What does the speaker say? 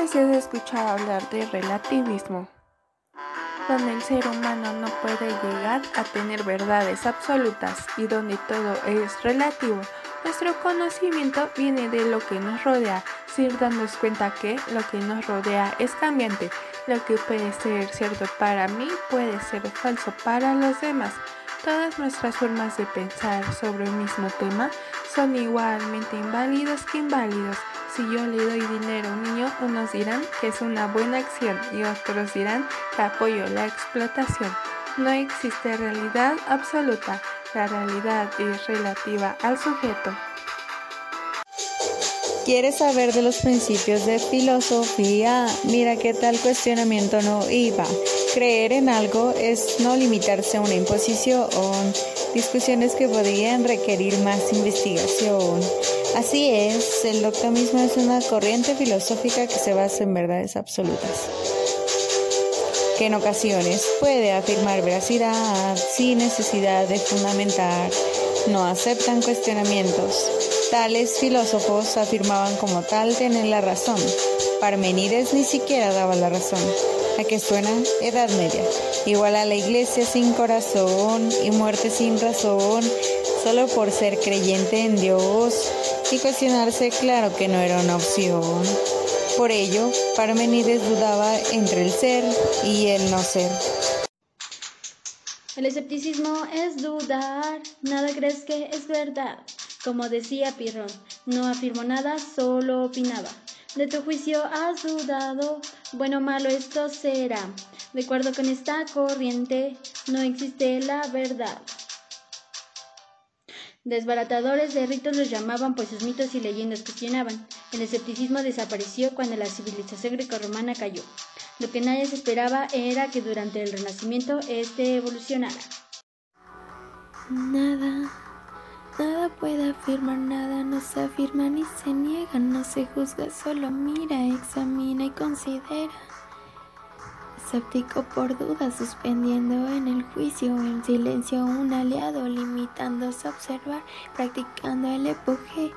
veces he escuchado hablar de relativismo, donde el ser humano no puede llegar a tener verdades absolutas y donde todo es relativo. Nuestro conocimiento viene de lo que nos rodea, sin darnos cuenta que lo que nos rodea es cambiante. Lo que puede ser cierto para mí puede ser falso para los demás. Todas nuestras formas de pensar sobre un mismo tema son igualmente inválidos que inválidos. Si yo le doy dinero a un niño, unos dirán que es una buena acción y otros dirán que apoyo la explotación. No existe realidad absoluta, la realidad es relativa al sujeto. ¿Quieres saber de los principios de filosofía? Mira qué tal cuestionamiento no iba. Creer en algo es no limitarse a una imposición, discusiones que podrían requerir más investigación. Así es, el doctomismo es una corriente filosófica que se basa en verdades absolutas, que en ocasiones puede afirmar veracidad sin necesidad de fundamentar, no aceptan cuestionamientos Tales filósofos afirmaban como tal tener la razón. Parmenides ni siquiera daba la razón. ¿A qué suena? Edad Media. Igual a la iglesia sin corazón y muerte sin razón, solo por ser creyente en Dios y cuestionarse, claro que no era una opción. Por ello, Parmenides dudaba entre el ser y el no ser. El escepticismo es dudar, nada crees que es verdad. Como decía Pirrón, no afirmó nada, solo opinaba. De tu juicio has dudado, bueno o malo esto será. De acuerdo con esta corriente, no existe la verdad. Desbaratadores de ritos los llamaban, pues sus mitos y leyendas cuestionaban. El escepticismo desapareció cuando la civilización grecorromana cayó. Lo que nadie se esperaba era que durante el Renacimiento este evolucionara. Nada Nada puede afirmar nada, no se afirma ni se niega, no se juzga, solo mira, examina y considera. Escéptico por duda, suspendiendo en el juicio, en silencio un aliado, limitándose a observar, practicando el epoge,